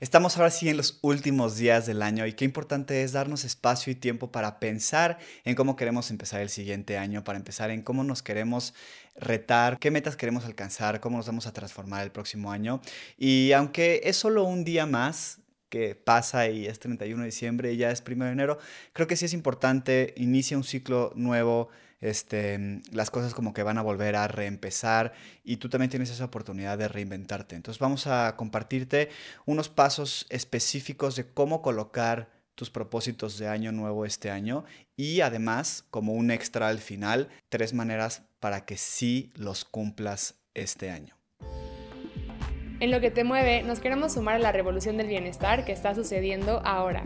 Estamos ahora sí en los últimos días del año y qué importante es darnos espacio y tiempo para pensar en cómo queremos empezar el siguiente año, para empezar en cómo nos queremos retar, qué metas queremos alcanzar, cómo nos vamos a transformar el próximo año. Y aunque es solo un día más, que pasa y es 31 de diciembre y ya es 1 de enero, creo que sí es importante, inicia un ciclo nuevo, este, las cosas como que van a volver a reempezar y tú también tienes esa oportunidad de reinventarte. Entonces vamos a compartirte unos pasos específicos de cómo colocar tus propósitos de año nuevo este año y además como un extra al final, tres maneras para que sí los cumplas este año. En lo que te mueve, nos queremos sumar a la revolución del bienestar que está sucediendo ahora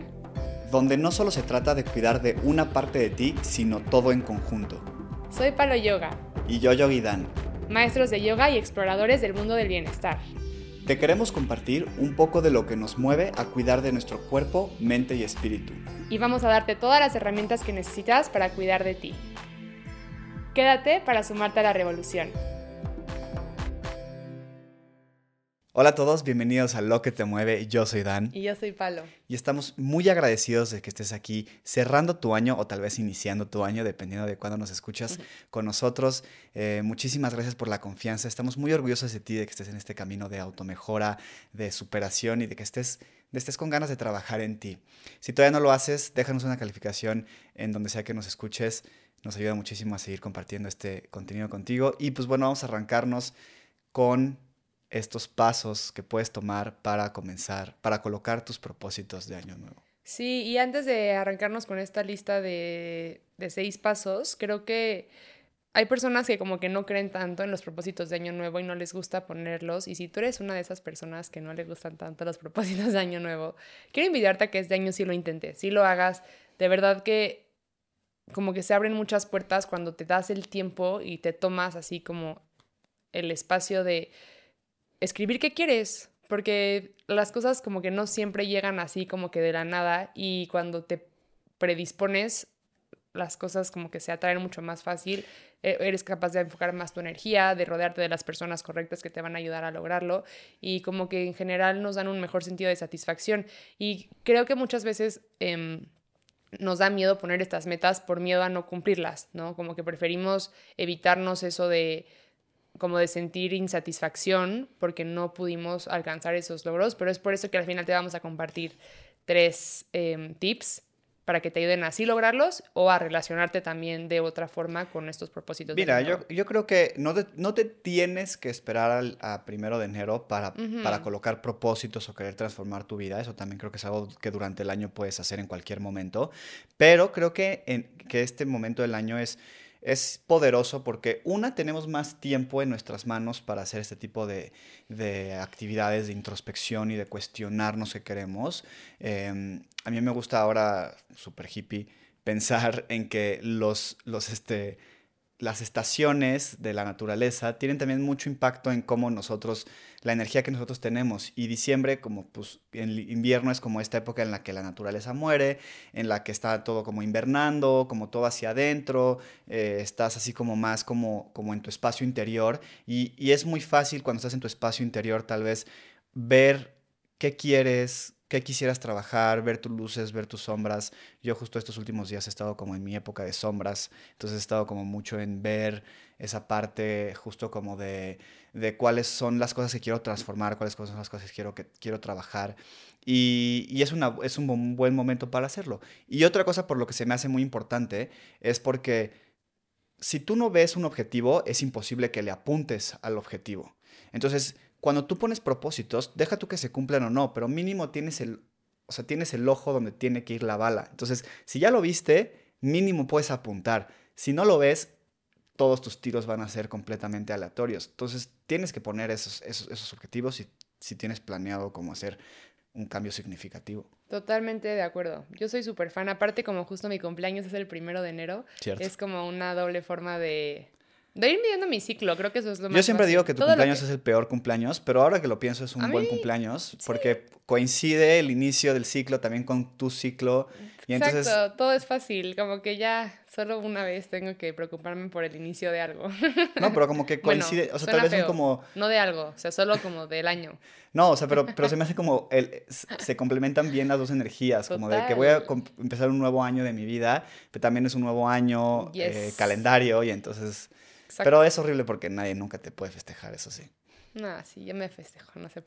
donde no solo se trata de cuidar de una parte de ti, sino todo en conjunto. Soy Palo Yoga. Y yo Yogi Dan. Maestros de yoga y exploradores del mundo del bienestar. Te queremos compartir un poco de lo que nos mueve a cuidar de nuestro cuerpo, mente y espíritu. Y vamos a darte todas las herramientas que necesitas para cuidar de ti. Quédate para sumarte a la revolución. Hola a todos, bienvenidos a Lo que te mueve. Yo soy Dan. Y yo soy Palo. Y estamos muy agradecidos de que estés aquí cerrando tu año o tal vez iniciando tu año, dependiendo de cuándo nos escuchas con nosotros. Eh, muchísimas gracias por la confianza. Estamos muy orgullosos de ti, de que estés en este camino de automejora, de superación y de que estés, de estés con ganas de trabajar en ti. Si todavía no lo haces, déjanos una calificación en donde sea que nos escuches. Nos ayuda muchísimo a seguir compartiendo este contenido contigo. Y pues bueno, vamos a arrancarnos con estos pasos que puedes tomar para comenzar, para colocar tus propósitos de año nuevo. Sí, y antes de arrancarnos con esta lista de, de seis pasos, creo que hay personas que como que no creen tanto en los propósitos de año nuevo y no les gusta ponerlos. Y si tú eres una de esas personas que no le gustan tanto los propósitos de año nuevo, quiero invitarte a que este año sí lo intentes, sí lo hagas. De verdad que como que se abren muchas puertas cuando te das el tiempo y te tomas así como el espacio de escribir qué quieres, porque las cosas como que no siempre llegan así como que de la nada y cuando te predispones las cosas como que se atraen mucho más fácil, e, eres capaz de enfocar más tu energía, de rodearte de las personas correctas que te van a ayudar a lograrlo y como que en general nos dan un mejor sentido de satisfacción. Y creo que muchas veces em, nos da miedo poner estas metas por miedo a no cumplirlas, ¿no? Como que preferimos evitarnos eso de como de sentir insatisfacción porque no pudimos alcanzar esos logros, pero es por eso que al final te vamos a compartir tres em, tips para que te ayuden a así lograrlos o a relacionarte también de otra forma con estos propósitos. Mira, yo, yo, creo que no te, no te tienes que esperar al, a primero de enero para, para colocar propósitos o querer transformar tu vida. Eso también creo que es algo que durante el año puedes hacer en cualquier momento. Pero creo que, en, que este momento del año es es poderoso porque una, tenemos más tiempo en nuestras manos para hacer este tipo de, actividades de introspección y de cuestionarnos qué queremos. Em, a mí me gusta ahora, super hippie, pensar en que los, los, este, las estaciones de la naturaleza tienen también mucho impacto en cómo nosotros, la energía que nosotros tenemos. Y diciembre, como pues en invierno es como esta época en la que la naturaleza muere, en la que está todo como invernando, como todo hacia adentro, eh, estás así como más como, como en tu espacio interior. Y, y es muy fácil cuando estás en tu espacio interior tal vez ver qué quieres, qué quisieras trabajar, ver tus luces, ver tus sombras. Yo justo estos últimos días he estado como en mi época de sombras, entonces he estado como mucho en ver esa parte justo como de, de cuáles son las cosas que quiero transformar, cuáles son las cosas que quiero, que quiero trabajar. Y, y es, una, es un buen momento para hacerlo. Y otra cosa por lo que se me hace muy importante es porque si tú no ves un objetivo, es imposible que le apuntes al objetivo. Entonces, cuando tú pones propósitos, deja tú que se cumplan o no, pero mínimo tienes el, o sea, tienes el ojo donde tiene que ir la bala. Entonces, si ya lo viste, mínimo puedes apuntar. Si no lo ves, todos tus tiros van a ser completamente aleatorios. Entonces, tienes que poner esos, esos, objetivos si, si tienes planeado cómo hacer un cambio significativo. Totalmente de acuerdo. Yo soy súper fan. Aparte, como justo mi cumpleaños es el primero de enero, es como una doble forma de De ir midiendo mi ciclo, creo que eso es lo más Yo siempre fácil. digo que tu Todo cumpleaños es el peor cumpleaños, pero ahora que lo pienso es un A buen mí, cumpleaños porque coincide el inicio del ciclo también con tu ciclo y entonces Exacto, todo es fácil, como que ya solo una vez tengo que preocuparme por el inicio de algo. no, pero como que Bueno, coincide, o sea, tal vez son como No de algo, o sea, solo como del año. no, o sea, pero pero se me hace como el se complementan bien las dos energías, como de que voy a empezar un nuevo año de mi vida, pero también es un nuevo año eh, calendario y entonces Exacto. pero es horrible porque nadie nunca te puede festejar, eso sí. No, sí, yo me festejo, no sé.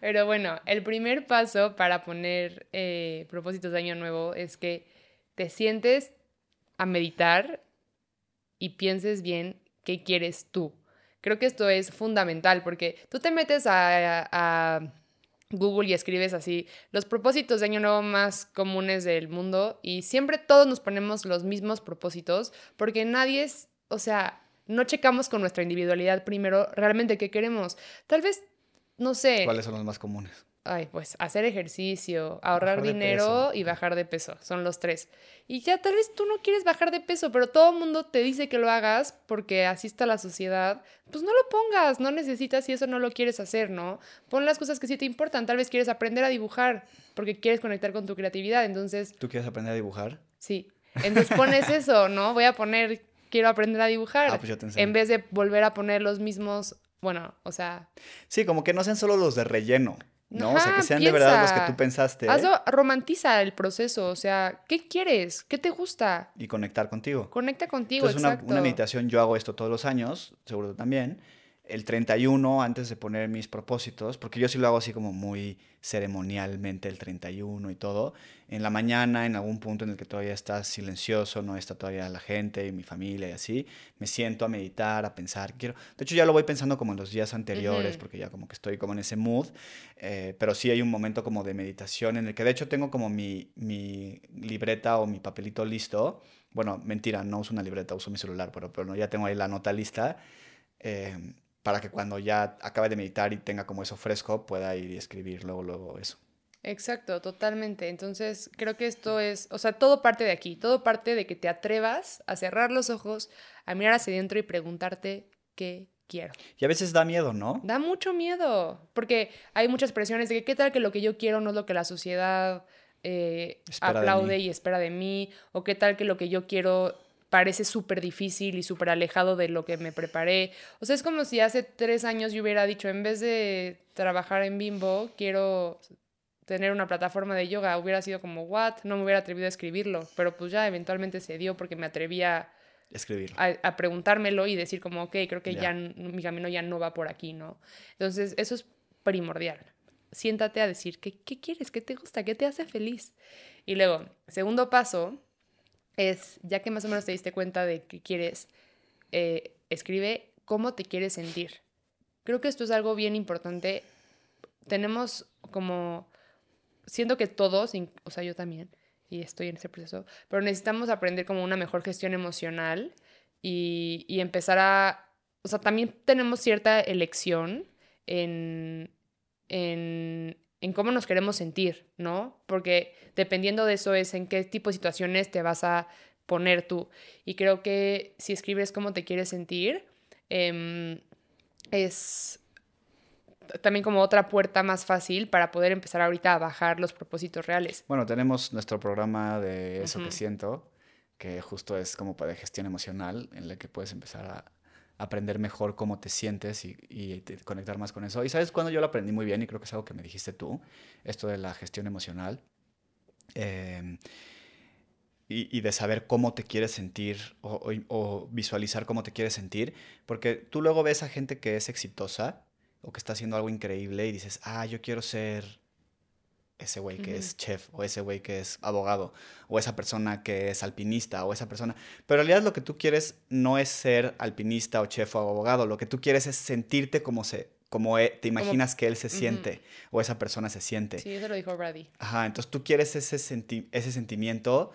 Pero bueno, el primer paso para poner eh, propósitos de año nuevo es que te sientes a meditar y pienses bien qué quieres tú. Creo que esto es fundamental porque tú te metes a, a Google y escribes así los propósitos de año nuevo más comunes del mundo y siempre todos nos ponemos los mismos propósitos porque nadie es, o sea, no checamos con nuestra individualidad primero realmente qué queremos. Tal vez, no sé, ¿Cuáles son los más comunes? Ay, pues hacer ejercicio, ahorrar Bajar dinero y bajar de peso, son los tres. Y ya tal vez tú no quieres bajar de peso, pero todo el mundo te dice que lo hagas porque así está la sociedad, pues no lo pongas, no necesitas si eso no lo quieres hacer, ¿no? Pon las cosas que sí te importan, tal vez quieres aprender a dibujar porque quieres conectar con tu creatividad, entonces ¿Tú quieres aprender a dibujar? Sí. Entonces pones eso, ¿no? Voy a poner, quiero aprender a dibujar. Ah, pues yo te en vez de volver a poner los mismos, bueno, o sea, Sí, como que no sean solo los de relleno, ¿no? o sea, que Ajá, sean de verdad los que tú pensaste hazlo, romantiza el proceso, o sea, ¿qué quieres? ¿Qué te gusta? y conectar contigo. Conecta contigo, Entonces, una, exacto. una meditación, yo hago esto todos los años, seguro también. El 31, antes de poner mis propósitos, porque yo sí lo hago así como muy ceremonialmente el 31 y todo. En la mañana, en algún punto en el que todavía está silencioso, no está todavía la gente y mi familia y así, me siento a meditar, a pensar. Quiero, de hecho, ya lo voy pensando como en los días anteriores, porque ya como que estoy como en ese mood. eh, pero sí hay un momento como de meditación en el que, de hecho, tengo como mi, mi libreta o mi papelito listo. Bueno, mentira, no uso una libreta, uso mi celular, pero, pero no, ya tengo ahí la nota lista. eh, para que cuando ya acabe de meditar y tenga como eso fresco, pueda ir y escribir luego, luego eso. Exacto, totalmente. Entonces, creo que esto es, o sea, todo parte de aquí, todo parte de que te atrevas a cerrar los ojos, a mirar hacia adentro y preguntarte qué quiero. Y a veces da miedo, ¿no? Da mucho miedo, porque hay muchas presiones de que qué tal que lo que yo quiero no es lo que la sociedad eh, aplaude y espera de mí, o qué tal que lo que yo quiero parece súper difícil y súper alejado de lo que me preparé. O sea, es como si hace tres años yo hubiera dicho, en vez de trabajar en Bimbo, quiero tener una plataforma de yoga. Hubiera sido como, what? No me hubiera atrevido a escribirlo, pero pues ya eventualmente se dio porque me atrevía Escribir. a, a preguntármelo y decir como, ok, creo que Ya. mi camino ya no va por aquí, ¿no? Entonces, eso es primordial. Siéntate a decir, ¿qué, qué quieres? ¿Qué te gusta? ¿Qué te hace feliz? Y luego, segundo paso es, ya que más o menos te diste cuenta de qué quieres, eh, escribe cómo te quieres sentir. Creo que esto es algo bien importante. Tenemos como, siento que todos, o sea, yo también, y estoy en ese proceso, pero necesitamos aprender como una mejor gestión emocional y, y empezar a, o sea, también tenemos cierta elección en, en, en cómo nos queremos sentir, ¿no? Porque dependiendo de eso es en qué tipo de situaciones te vas a poner tú. Y creo que si escribes cómo te quieres sentir, em, es también como otra puerta más fácil para poder empezar ahorita a bajar los propósitos reales. Bueno, tenemos nuestro programa de eso que siento, que justo es como para gestión emocional, en el que puedes empezar a aprender mejor cómo te sientes y, conectar más con eso. Y sabes cuando yo lo aprendí muy bien y creo que es algo que me dijiste tú, esto de la gestión emocional. Em, y, de saber cómo te quieres sentir o visualizar cómo te quieres sentir, porque tú luego ves a gente que es exitosa o que está haciendo algo increíble y dices, ah, yo quiero ser ese güey que es chef o ese güey que es abogado o esa persona que es alpinista o esa persona. Pero en realidad lo que tú quieres no es ser alpinista o chef o abogado, lo que tú quieres es sentirte como se como e- te imaginas que él se siente o esa persona se siente. Sí, eso lo dijo Brady. Ajá, entonces tú quieres ese, senti- ese sentimiento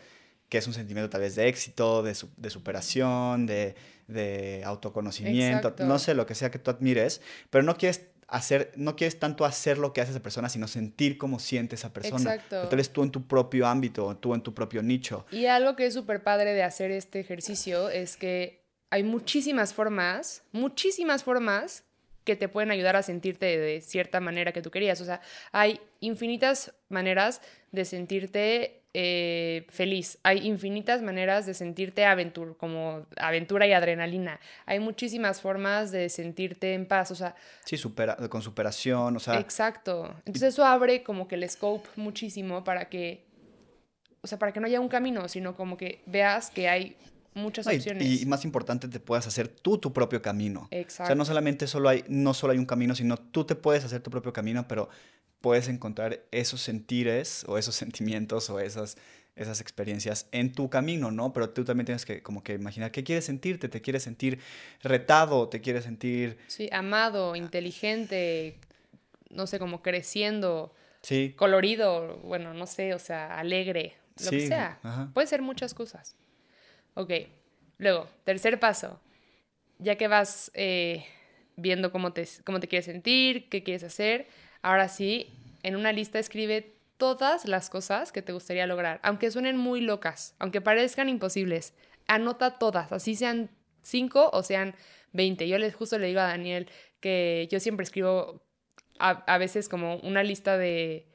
que es un sentimiento tal vez de éxito, de, su- de superación, de, de autoconocimiento, Exacto. no sé, lo que sea que tú admires, pero no quieres hacer, no quieres tanto hacer lo que hace esa persona, sino sentir cómo siente esa persona. Exacto. Tal vez tú en tu propio ámbito, tú en tu propio nicho. Y algo que es súper padre de hacer este ejercicio es que hay muchísimas formas, muchísimas formas que te pueden ayudar a sentirte de cierta manera que tú querías. O sea, hay infinitas maneras de sentirte eh, feliz. Hay infinitas maneras de sentirte aventura, como aventura y adrenalina. Hay muchísimas formas de sentirte en paz. O sea, Sí, supera, con superación, o sea, exacto. Entonces eso abre como que el scope muchísimo para que, o sea, para que no haya un camino, sino como que veas que hay muchas no, y- opciones. y, más importante, te puedas hacer tú tu propio camino. Exacto. O sea, no solamente solo hay, no solo hay un camino, sino tú te puedes hacer tu propio camino, pero puedes encontrar esos sentires o esos sentimientos o esas, esas experiencias en tu camino, ¿no? Pero tú también tienes que como que imaginar qué quieres sentirte, te quieres sentir retado, te quieres sentir, Sí, amado, inteligente, no sé, como creciendo, sí, colorido, bueno, no sé, o sea, alegre, lo que Sí, sea. ajá. Puede ser muchas cosas. Ok, luego, tercer paso. Ya que vas eh, viendo cómo te, cómo te quieres sentir, qué quieres hacer, ahora sí, en una lista escribe todas las cosas que te gustaría lograr, aunque suenen muy locas, aunque parezcan imposibles. Anota todas, así sean cinco o sean 20. Yo les justo le digo a Daniel que yo siempre escribo a, a veces como una lista de,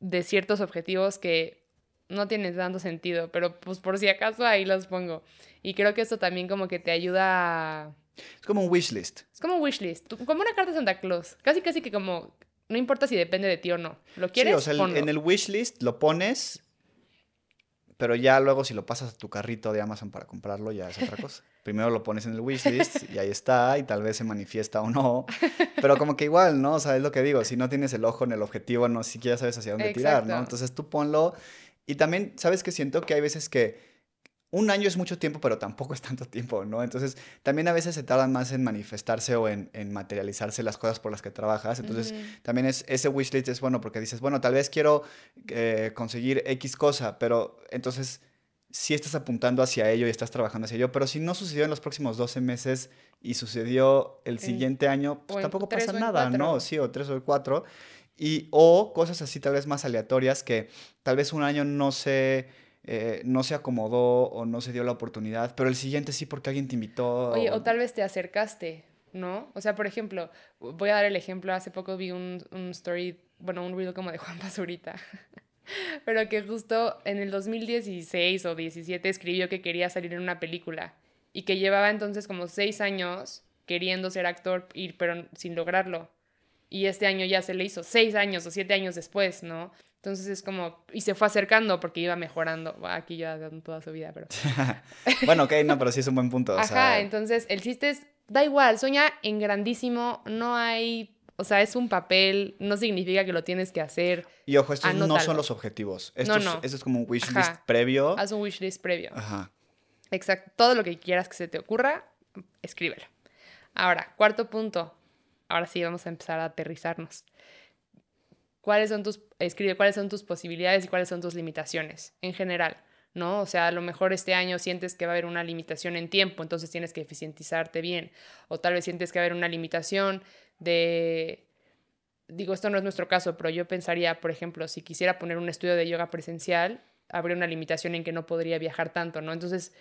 de ciertos objetivos que no tienen tanto sentido, pero pues por si acaso ahí los pongo. Y creo que esto también como que te ayuda a... es como un wish list. Es como un wish list, como una carta de Santa Claus. Casi casi que como... No importa si depende de ti o no. ¿Lo quieres? Sí, o sea, el- en el wish list lo pones, pero ya luego si lo pasas a tu carrito de Amazon para comprarlo, ya es otra cosa. Primero lo pones en el wish list y ahí está, y tal vez se manifiesta o no. Pero como que igual, ¿no? O sea, es lo que digo, si no tienes el ojo en el objetivo, no siquiera sabes hacia dónde tirar, ¿no? Entonces tú ponlo. Y también, ¿sabes que Siento que hay veces que un año es mucho tiempo, pero tampoco es tanto tiempo, ¿no? Entonces, también a veces se tardan más en manifestarse o en, en materializarse las cosas por las que trabajas. Entonces, también es, ese wishlist es bueno porque dices, bueno, tal vez quiero eh, conseguir X cosa, pero entonces sí estás apuntando hacia ello y estás trabajando hacia ello, pero si no sucedió en los próximos 12 meses y sucedió el En- siguiente año, pues tampoco pasa nada, ¿no? Sí, o tres o cuatro. Y, o cosas así tal vez más aleatorias que tal vez un año no se, eh, no se acomodó o no se dio la oportunidad, pero el siguiente sí porque alguien te invitó. Oye, o tal vez te acercaste, ¿no? O sea, por ejemplo, voy a dar el ejemplo, hace poco vi un, un story, bueno, un reel como de Juan Pazurita, pero que justo en el 2016 o 17 escribió que quería salir en una película y que llevaba entonces como seis años queriendo ser actor, pero sin lograrlo. Y este año ya se le hizo, seis años o siete años después, ¿no? Entonces es como, y se fue acercando porque iba mejorando. Bueno, Aquí ya dando toda su vida, pero... bueno, ok, no, pero sí es un buen punto. o Ajá, sea, entonces el chiste es, da igual, sueña en grandísimo, no hay, o sea, es un papel, no significa que lo tienes que hacer, Y ojo, estos no son los objetivos. No, Estos, no. Esto es como un wish Ajá. list previo. haz un wishlist previo. Ajá. Exacto, todo lo que quieras que se te ocurra, escríbelo. Ahora, cuarto punto, ahora sí vamos a empezar a aterrizarnos. ¿Cuáles son tus, escribe cuáles son tus posibilidades y cuáles son tus limitaciones en general? ¿no? O sea, a lo mejor este año sientes que va a haber una limitación en tiempo, entonces tienes que eficientizarte bien. O tal vez sientes que va a haber una limitación de... Digo, esto no es nuestro caso, pero yo pensaría, por ejemplo, si quisiera poner un estudio de yoga presencial, habría una limitación en que no podría viajar tanto, ¿no? Entonces,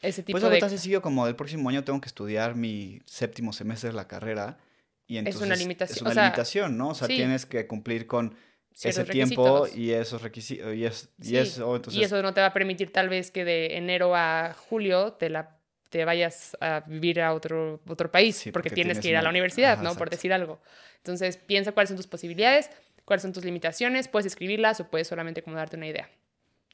ese tipo Pues algo de... tan sencillo como el próximo año tengo que estudiar mi séptimo semestre de la carrera. Y Es entonces una limitación, Es una o sea, limitación, ¿no? O sea, sí. tienes que cumplir con ese tiempo y esos requisitos. Y, es, y Sí, eso, entonces. Y eso no te va a permitir tal vez que de enero a julio te la te vayas a vivir a otro, otro país, Sí, porque, porque tienes tienes que ir a la universidad, Ajá, ¿no? Por decir algo. Entonces, piensa cuáles son tus posibilidades, cuáles son tus limitaciones, puedes escribirlas o puedes solamente como darte una idea.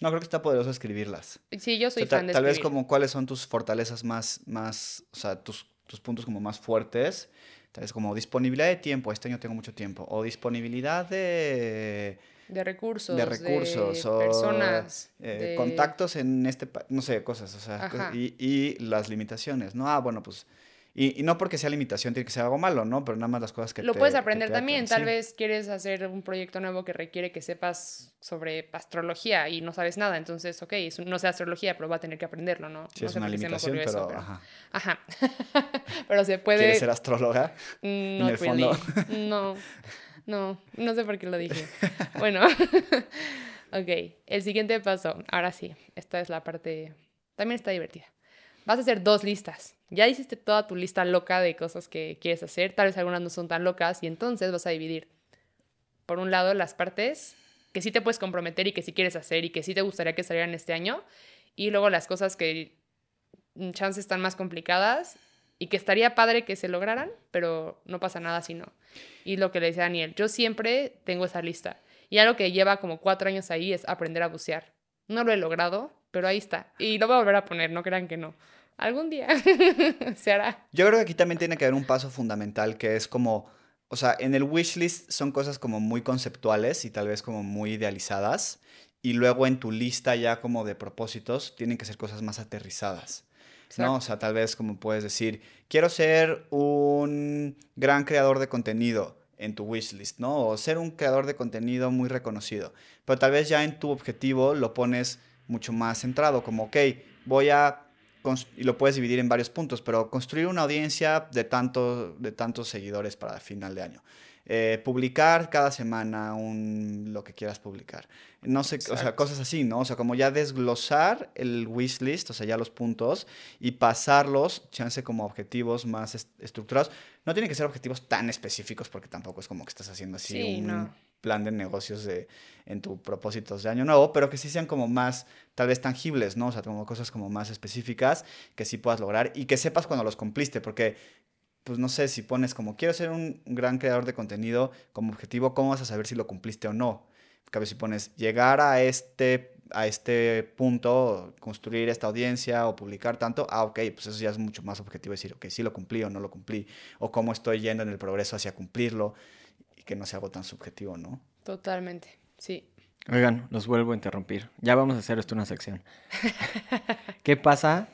No, creo que está poderoso escribirlas. Sí, yo O soy sea, ta- fan de tal vez como cuáles son tus fortalezas más, más, o sea, tus, tus puntos como más fuertes. Tal vez como disponibilidad de tiempo, este año tengo mucho tiempo. O disponibilidad de, de recursos, de recursos de o personas, eh, de- contactos en este, no sé, cosas, o sea, y, y las limitaciones, ¿no? Ah, bueno, pues, Y, no porque sea limitación tiene que ser algo malo, ¿no? Pero nada más las cosas que Lo puedes aprender también. Tal vez quieres hacer un proyecto nuevo que requiere que sepas sobre astrología y no sabes nada. Entonces, ok, no sé astrología, pero va a tener que aprenderlo, ¿no? Sí, es una limitación, pero, Ajá. Ajá. pero se puede... ¿Quieres ser astróloga? Mm, no, en No, no, no sé por qué lo dije. bueno, ok, el siguiente paso. Ahora sí, esta es la parte... También está divertida vas a hacer dos listas. Ya hiciste toda tu lista loca de cosas que quieres hacer, tal vez algunas no son tan locas, y entonces vas a dividir, por un lado, las partes que sí te puedes comprometer y que sí quieres hacer y que sí te gustaría que salieran este año, y luego las cosas que mm, chances están más complicadas y que estaría padre que se lograran, pero no pasa nada si no. Y lo que le decía Daniel, yo siempre tengo esa lista. Y algo que lleva como cuatro años ahí es aprender a bucear. No lo he logrado, pero ahí está. Y lo voy a volver a poner, no crean que no. Algún día se hará. Yo creo que aquí también tiene que haber un paso fundamental que es como, o sea, en el wishlist son cosas como muy conceptuales y tal vez como muy idealizadas. Y luego en tu lista ya como de propósitos tienen que ser cosas más aterrizadas. ¿no? O sea, tal vez como puedes decir, quiero ser un gran creador de contenido en tu wishlist, ¿no? O ser un creador de contenido muy reconocido. Pero tal vez ya en tu objetivo lo pones mucho más centrado, como, ok, voy a, y lo puedes dividir en varios puntos, pero construir una audiencia de, tanto, de tantos seguidores para final de año. Eh, publicar cada semana un, lo que quieras publicar. No sé, o sea, cosas así, ¿no? O sea, como ya desglosar el wishlist, o sea, ya los puntos, y pasarlos, chance como objetivos más estructurados. No tienen que ser objetivos tan específicos porque tampoco es como que estás haciendo así un plan de negocios de, en tu propósitos de año nuevo, pero que sí sean como más, tal vez tangibles, ¿no? O sea, como cosas como más específicas que sí puedas lograr y que sepas cuando los cumpliste, porque pues no sé, si pones como quiero ser un gran creador de contenido como objetivo, ¿cómo vas a saber si lo cumpliste o no? Cabe si pones llegar a este, a este punto, construir esta audiencia o publicar tanto, ah, ok, pues eso ya es mucho más objetivo decir, ok, sí lo cumplí o no lo cumplí, o cómo estoy yendo en el progreso hacia cumplirlo y que no sea algo tan subjetivo, ¿no? Totalmente, sí. Oigan, los vuelvo a interrumpir. Ya vamos a hacer esto una sección. ¿Qué pasa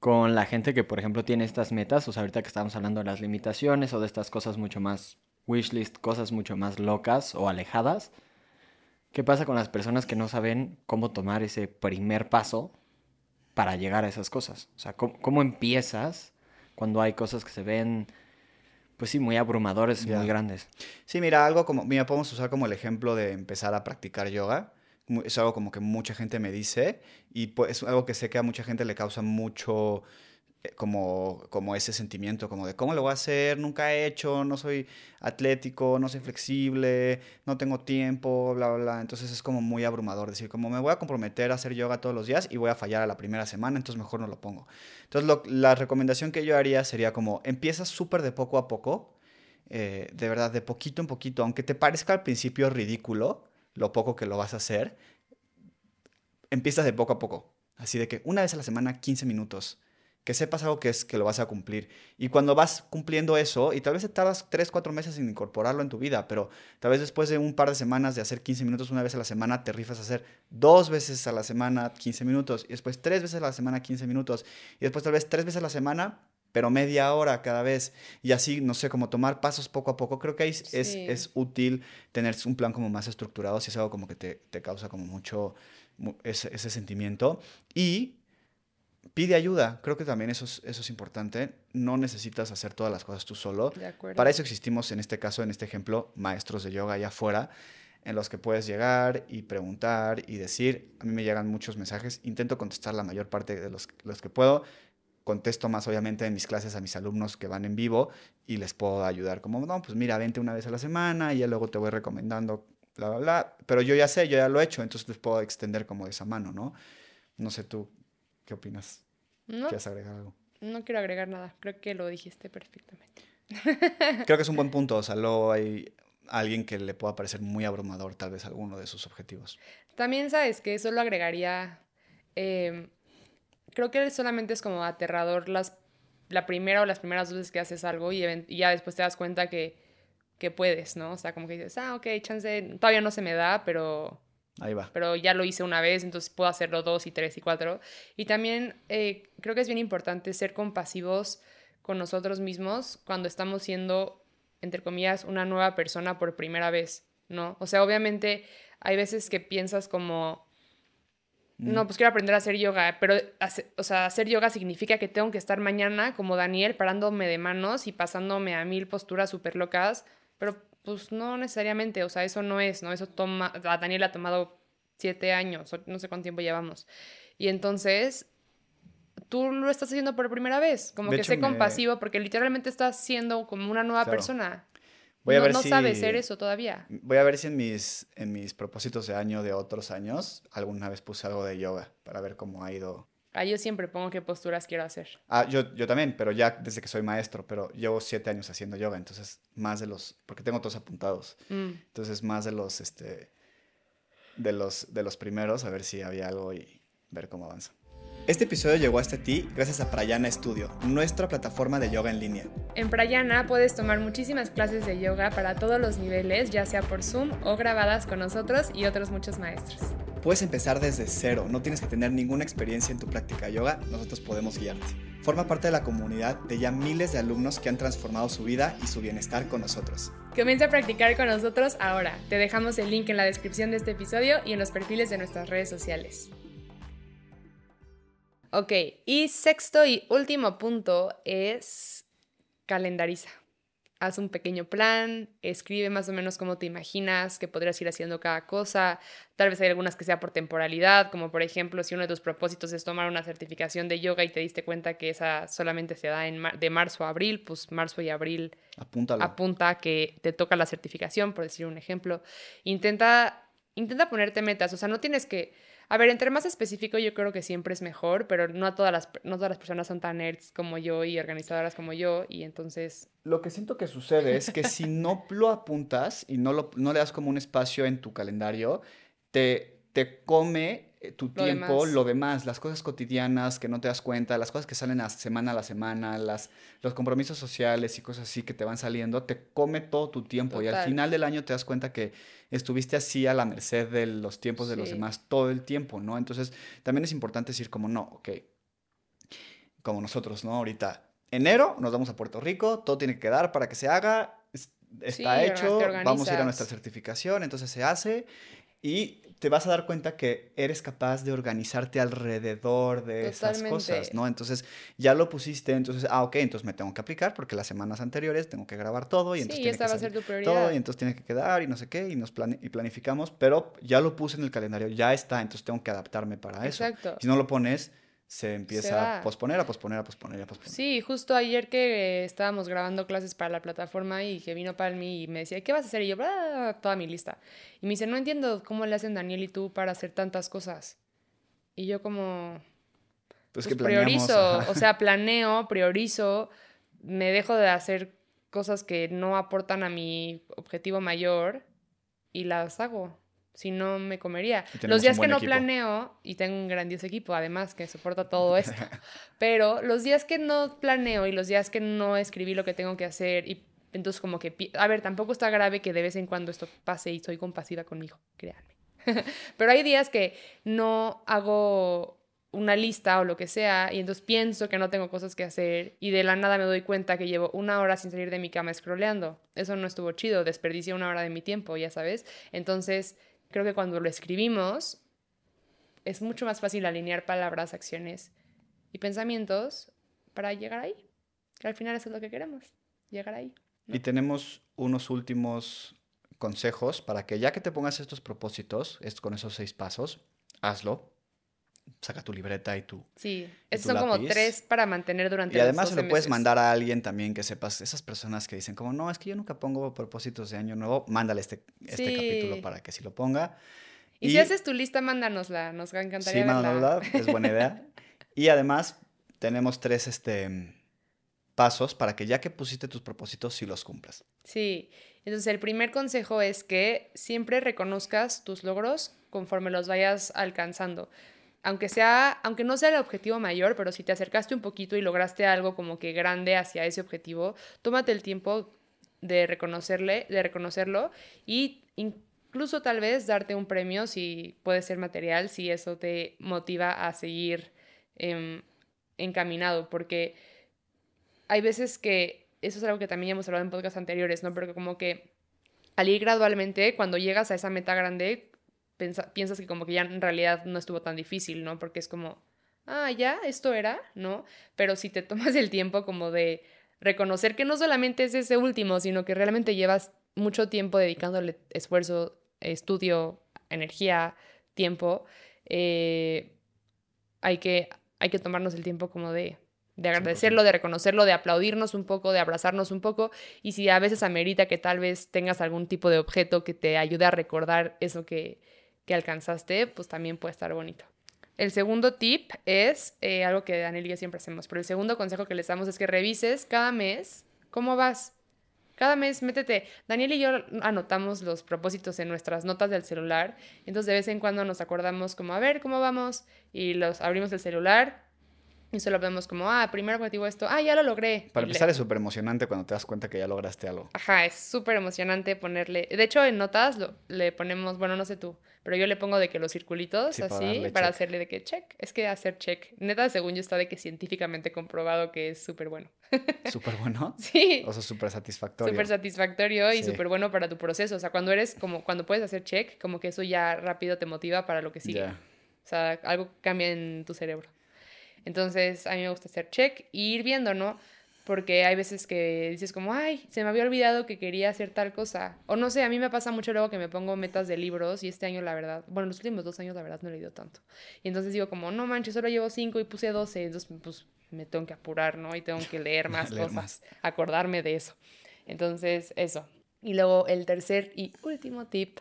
con la gente que, por ejemplo, tiene estas metas, o sea, ahorita que estamos hablando de las limitaciones o de estas cosas mucho más wishlist, cosas mucho más locas o alejadas, ¿qué pasa con las personas que no saben cómo tomar ese primer paso para llegar a esas cosas? O sea, ¿cómo, empiezas cuando hay cosas que se ven, pues sí, muy abrumadores, muy grandes? Sí, mira, algo como, mira, podemos usar como el ejemplo de empezar a practicar yoga es algo como que mucha gente me dice y pues, es algo que sé que a mucha gente le causa mucho como, como ese sentimiento, como de cómo lo voy a hacer, nunca he hecho, no soy atlético, no soy flexible, no tengo tiempo, bla, bla, bla. Entonces es como muy abrumador decir, como me voy a comprometer a hacer yoga todos los días y voy a fallar a la primera semana, entonces mejor no lo pongo. Entonces la recomendación que yo haría sería como empieza súper de poco a poco, eh, de verdad, de poquito en poquito, aunque te parezca al principio ridículo, lo poco que lo vas a hacer, empiezas de poco a poco. Así de que una vez a la semana, 15 minutos. Que sepas algo que es que lo vas a cumplir. Y cuando vas cumpliendo eso, y tal vez te tardas 3, 4 meses en incorporarlo en tu vida, pero tal vez después de un par de semanas de hacer 15 minutos una vez a la semana, te rifas a hacer dos veces a la semana 15 minutos, y después tres veces a la semana 15 minutos, y después tal vez tres veces a la semana pero media hora cada vez y así, no sé, como tomar pasos poco a poco. Creo que ahí es, es, útil tener un plan como más estructurado si es algo como que te, te causa como mucho ese, ese, sentimiento. Y pide ayuda, creo que también eso es, eso es importante. No necesitas hacer todas las cosas tú solo. Para eso existimos, en este caso, en este ejemplo, maestros de yoga allá afuera en los que puedes llegar y preguntar y decir. A mí me llegan muchos mensajes, intento contestar la mayor parte de los, los que puedo contesto más obviamente en mis clases a mis alumnos que van en vivo y les puedo ayudar como, no, pues mira, vente una vez a la semana y ya luego te voy recomendando, bla, bla, bla. Pero yo ya sé, yo ya lo he hecho, entonces les puedo extender como de esa mano, ¿no? No sé tú, ¿qué opinas? No, ¿Quieres agregar algo? No quiero agregar nada, creo que lo dijiste perfectamente. Creo que es un buen punto, o sea, luego hay alguien que le pueda parecer muy abrumador tal vez alguno de sus objetivos. También sabes que eso lo agregaría... Eh, creo que solamente es como aterrador las, la primera o las primeras veces que haces algo y, ya después te das cuenta que, que, puedes, ¿no? O sea, como que dices, ah, ok, chance, todavía no se me da, pero... Ahí va. Pero ya lo hice una vez, entonces puedo hacerlo dos y tres y cuatro. Y también eh, creo que es bien importante ser compasivos con nosotros mismos cuando estamos siendo, entre comillas, una nueva persona por primera vez, ¿no? O sea, obviamente hay veces que piensas como, no, pues quiero aprender a hacer yoga, pero, o sea, hacer yoga significa que tengo que estar mañana como Daniel parándome de manos y pasándome a mil posturas súper locas, pero pues no necesariamente, o sea, eso no es, ¿no? Eso toma, a Daniel ha tomado siete años, no sé cuánto tiempo llevamos. Y entonces, tú lo estás haciendo por primera vez, como que sé compasivo, porque literalmente estás siendo como una nueva persona. Voy a no, ver no sabes ser eso todavía. Voy a ver si en mis, en mis propósitos de año de otros años alguna vez puse algo de yoga para ver cómo ha ido. Ah, yo siempre pongo qué posturas quiero hacer. Ah, yo, yo también, pero ya desde que soy maestro, pero llevo siete años haciendo yoga, entonces más de los, porque tengo todos apuntados, mm. entonces más de los, este, de los, de los primeros, a ver si había algo y ver cómo avanza. Este episodio llegó hasta ti gracias a Prayana Studio, nuestra plataforma de yoga en línea. En Prayana puedes tomar muchísimas clases de yoga para todos los niveles, ya sea por Zoom o grabadas con nosotros y otros muchos maestros. Puedes empezar desde cero, no tienes que tener ninguna experiencia en tu práctica de yoga, nosotros podemos guiarte. Forma parte de la comunidad de ya miles de alumnos que han transformado su vida y su bienestar con nosotros. Comienza a practicar con nosotros ahora. Te dejamos el link en la descripción de este episodio y en los perfiles de nuestras redes sociales. Ok, y sexto y último punto es calendariza. Haz un pequeño plan, escribe más o menos cómo te imaginas que podrías ir haciendo cada cosa. Tal vez hay algunas que sea por temporalidad, como por ejemplo si uno de tus propósitos es tomar una certificación de yoga y te diste cuenta que esa solamente se da en de marzo a abril, pues marzo y abril Apúntalo. apunta que te toca la certificación, por decir un ejemplo. Intenta, intenta ponerte metas, o sea, no tienes que a ver, entre más específico yo creo que siempre es mejor, pero no todas las, no todas las personas son tan nerds como yo y organizadoras como yo, y entonces... Lo que siento que sucede es que si no lo apuntas y no, lo, no le das como un espacio en tu calendario, te, te come eh, tu tiempo, lo demás, las cosas cotidianas que no te das cuenta, las cosas que salen a semana a la semana, las, los compromisos sociales y cosas así que te van saliendo, te come todo tu tiempo. Y al final del año te das cuenta que estuviste así a la merced de los tiempos de los demás todo el tiempo, ¿no? Entonces también es importante decir como no, ok, como nosotros, ¿no? Ahorita, enero nos vamos a Puerto Rico, todo tiene que quedar para que se haga, está hecho, vamos a ir a nuestra certificación, entonces se hace y te vas a dar cuenta que eres capaz de organizarte alrededor de esas cosas, ¿no? Entonces, ya lo pusiste, entonces, ah, ok, entonces me tengo que aplicar porque las semanas anteriores tengo que grabar todo y entonces tiene que va a ser tu prioridad. todo y entonces tiene que quedar y no sé qué y nos y planificamos, pero ya lo puse en el calendario, ya está, entonces tengo que adaptarme para eso. Exacto. Si no lo pones, se empieza a posponer, a posponer, a posponer, a posponer. Sí, justo ayer que estábamos grabando clases para la plataforma y que vino Palmi y me decía, ¿qué vas a hacer? Y yo, toda mi lista. Y me dice, no entiendo cómo le hacen Daniel y tú para hacer tantas cosas. Y yo como... Pues, que pues priorizo, o sea, planeo, priorizo, me dejo de hacer cosas que no aportan a mi objetivo mayor y las hago si no me comería. Los días que no planeo, y tengo un grandioso equipo además que soporta todo esto, pero los días que no planeo y los días que no escribí lo que tengo que hacer, y entonces como que, a ver, tampoco está grave que de vez en cuando esto pase y soy compasiva conmigo, créanme. pero hay días que no hago una lista o lo que sea, y entonces pienso que no tengo cosas que hacer, y de la nada me doy cuenta que llevo una hora sin salir de mi cama scrolleando. Eso no estuvo chido, desperdicié una hora de mi tiempo, ya sabes. Entonces creo que cuando lo escribimos es mucho más fácil alinear palabras, acciones y pensamientos para llegar ahí. Que al final eso es lo que queremos, llegar ahí. Y tenemos unos últimos consejos para que ya que te pongas estos propósitos, es con esos seis pasos, hazlo. Saca tu libreta y tu. Sí, estos son como tres para mantener durante Y además se lo puedes mandar a alguien también que sepas, esas personas que dicen, como no, es que yo nunca pongo propósitos de año nuevo, mándale este, este capítulo para que sí lo ponga. Y, si haces tu lista, mándanosla, nos encantaría sí, verla. es buena idea. y además, tenemos tres este, pasos para que ya que pusiste tus propósitos, sí los cumplas. Sí, entonces el primer consejo es que siempre reconozcas tus logros conforme los vayas alcanzando aunque sea, aunque no sea el objetivo mayor, pero si te acercaste un poquito y lograste algo como que grande hacia ese objetivo, tómate el tiempo de reconocerle, de reconocerlo y incluso tal vez darte un premio si puede ser material, si eso te motiva a seguir em, encaminado, porque hay veces que, eso es algo que también hemos hablado en podcasts anteriores, ¿no? Porque como que al ir gradualmente, cuando llegas a esa meta grande, piensas que como que ya en realidad no estuvo tan difícil, ¿no? Porque es como, ah, ya, esto era, ¿no? Pero si te tomas el tiempo como de reconocer que no solamente es ese último, sino que realmente llevas mucho tiempo dedicándole esfuerzo, estudio, energía, tiempo, eh, hay, que, hay que tomarnos el tiempo como de, de agradecerlo, de reconocerlo, de aplaudirnos un poco, de abrazarnos un poco. Y si a veces amerita que tal vez tengas algún tipo de objeto que te ayude a recordar eso que, que alcanzaste, pues también puede estar bonito. El segundo tip es eh, algo que Daniel y yo siempre hacemos, pero el segundo consejo que les damos es que revises cada mes cómo vas. Cada mes métete. Daniel y yo anotamos los propósitos en nuestras notas del celular. Entonces de vez en cuando nos acordamos como, a ver, ¿cómo vamos? Y los abrimos el celular y solo vemos como, ah, primer objetivo esto, ah, ya lo logré. Para empezar es súper emocionante cuando te das cuenta que ya lograste algo. Ajá, es súper emocionante ponerle. De hecho, en notas le ponemos, bueno, no sé tú, pero yo le pongo de que los circulitos así para, hacerle de que check. Es que hacer check. Neta, según yo está de que científicamente comprobado que es súper bueno. ¿Súper bueno? Sí. O sea, súper satisfactorio. Súper satisfactorio y súper bueno para tu proceso. O sea, cuando eres como, cuando puedes hacer check, como que eso ya rápido te motiva para lo que sigue. O sea, algo cambia en tu cerebro. Entonces, a mí me gusta hacer check y ir viendo, ¿no? Porque hay veces que dices como, ay, se me había olvidado que quería hacer tal cosa. O no sé, a mí me pasa mucho luego que me pongo metas de libros y este año la verdad, bueno, los últimos dos años la verdad no he leído tanto. Y entonces digo como, no manches, solo llevo cinco y puse doce. Entonces, pues me tengo que apurar, ¿no? Y tengo que leer más cosas, acordarme de eso. Entonces, eso. Y luego el tercer y último tip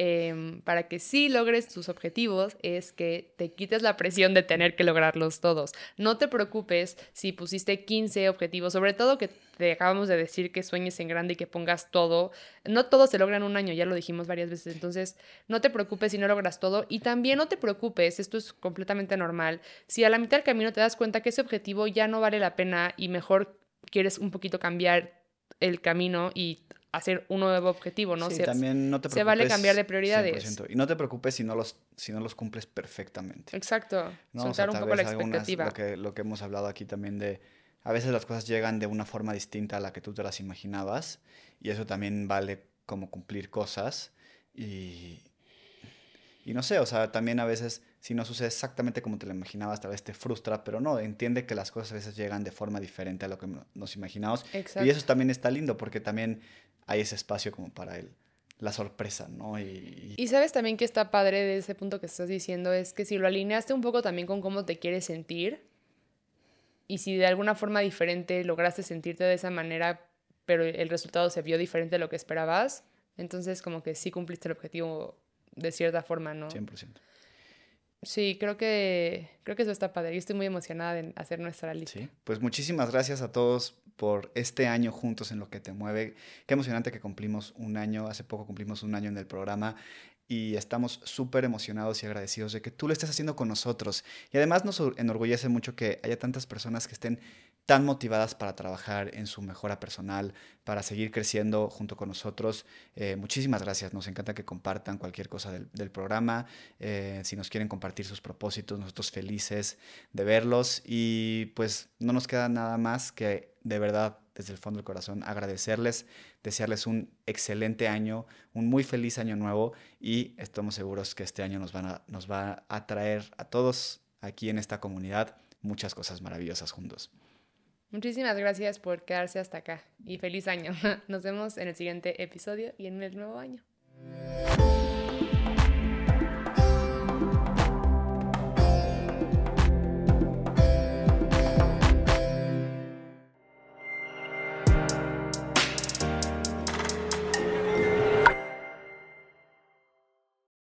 Em, para que sí logres tus objetivos es que te quites la presión de tener que lograrlos todos. No te preocupes si pusiste 15 objetivos, sobre todo que te acabamos de decir que sueñes en grande y que pongas todo. No todo se logra un año, ya lo dijimos varias veces, entonces no te preocupes si no logras todo y también no te preocupes, esto es completamente normal, si a la mitad del camino te das cuenta que ese objetivo ya no vale la pena y mejor quieres un poquito cambiar el camino y hacer un nuevo objetivo, ¿no? Sí, se, también no te preocupes. Se vale cambiar de prioridades. Y no te preocupes si no los, si no los cumples perfectamente. Exacto. Soltar un poco la expectativa. lo, que, lo que hemos hablado aquí también de... A veces las cosas llegan de una forma distinta a la que tú te las imaginabas. Y eso también vale como cumplir cosas. Y, y no sé, o sea, también a veces si no sucede exactamente como te lo imaginabas, tal vez te frustra, pero no, entiende que las cosas a veces llegan de forma diferente a lo que nos imaginamos. Y eso también está lindo porque también hay ese espacio como para él la sorpresa, ¿no? Y, y, sabes también que está padre de ese punto que estás diciendo, es que si lo alineaste un poco también con cómo te quieres sentir, y si de alguna forma diferente lograste sentirte de esa manera, pero el resultado se vio diferente de lo que esperabas, entonces como que sí cumpliste el objetivo de cierta forma, ¿no? 100%. Sí, creo que, creo que eso está padre. Yo estoy muy emocionada en hacer nuestra lista. Sí, pues muchísimas gracias a todos por este año juntos en lo que te mueve. Qué emocionante que cumplimos un año, hace poco cumplimos un año en el programa y estamos súper emocionados y agradecidos de que tú lo estés haciendo con nosotros. Y además nos enorgullece mucho que haya tantas personas que estén tan motivadas para trabajar en su mejora personal, para seguir creciendo junto con nosotros. Eh, muchísimas gracias, nos encanta que compartan cualquier cosa del, programa. Eh, si nos quieren compartir sus propósitos, nosotros felices de verlos. Y pues no nos queda nada más que de verdad desde el fondo del corazón agradecerles, desearles un excelente año, un muy feliz año nuevo y estamos seguros que este año nos, van a, nos va a traer a todos aquí en esta comunidad muchas cosas maravillosas juntos. Muchísimas gracias por quedarse hasta acá y feliz año. Nos vemos en el siguiente episodio y en el nuevo año.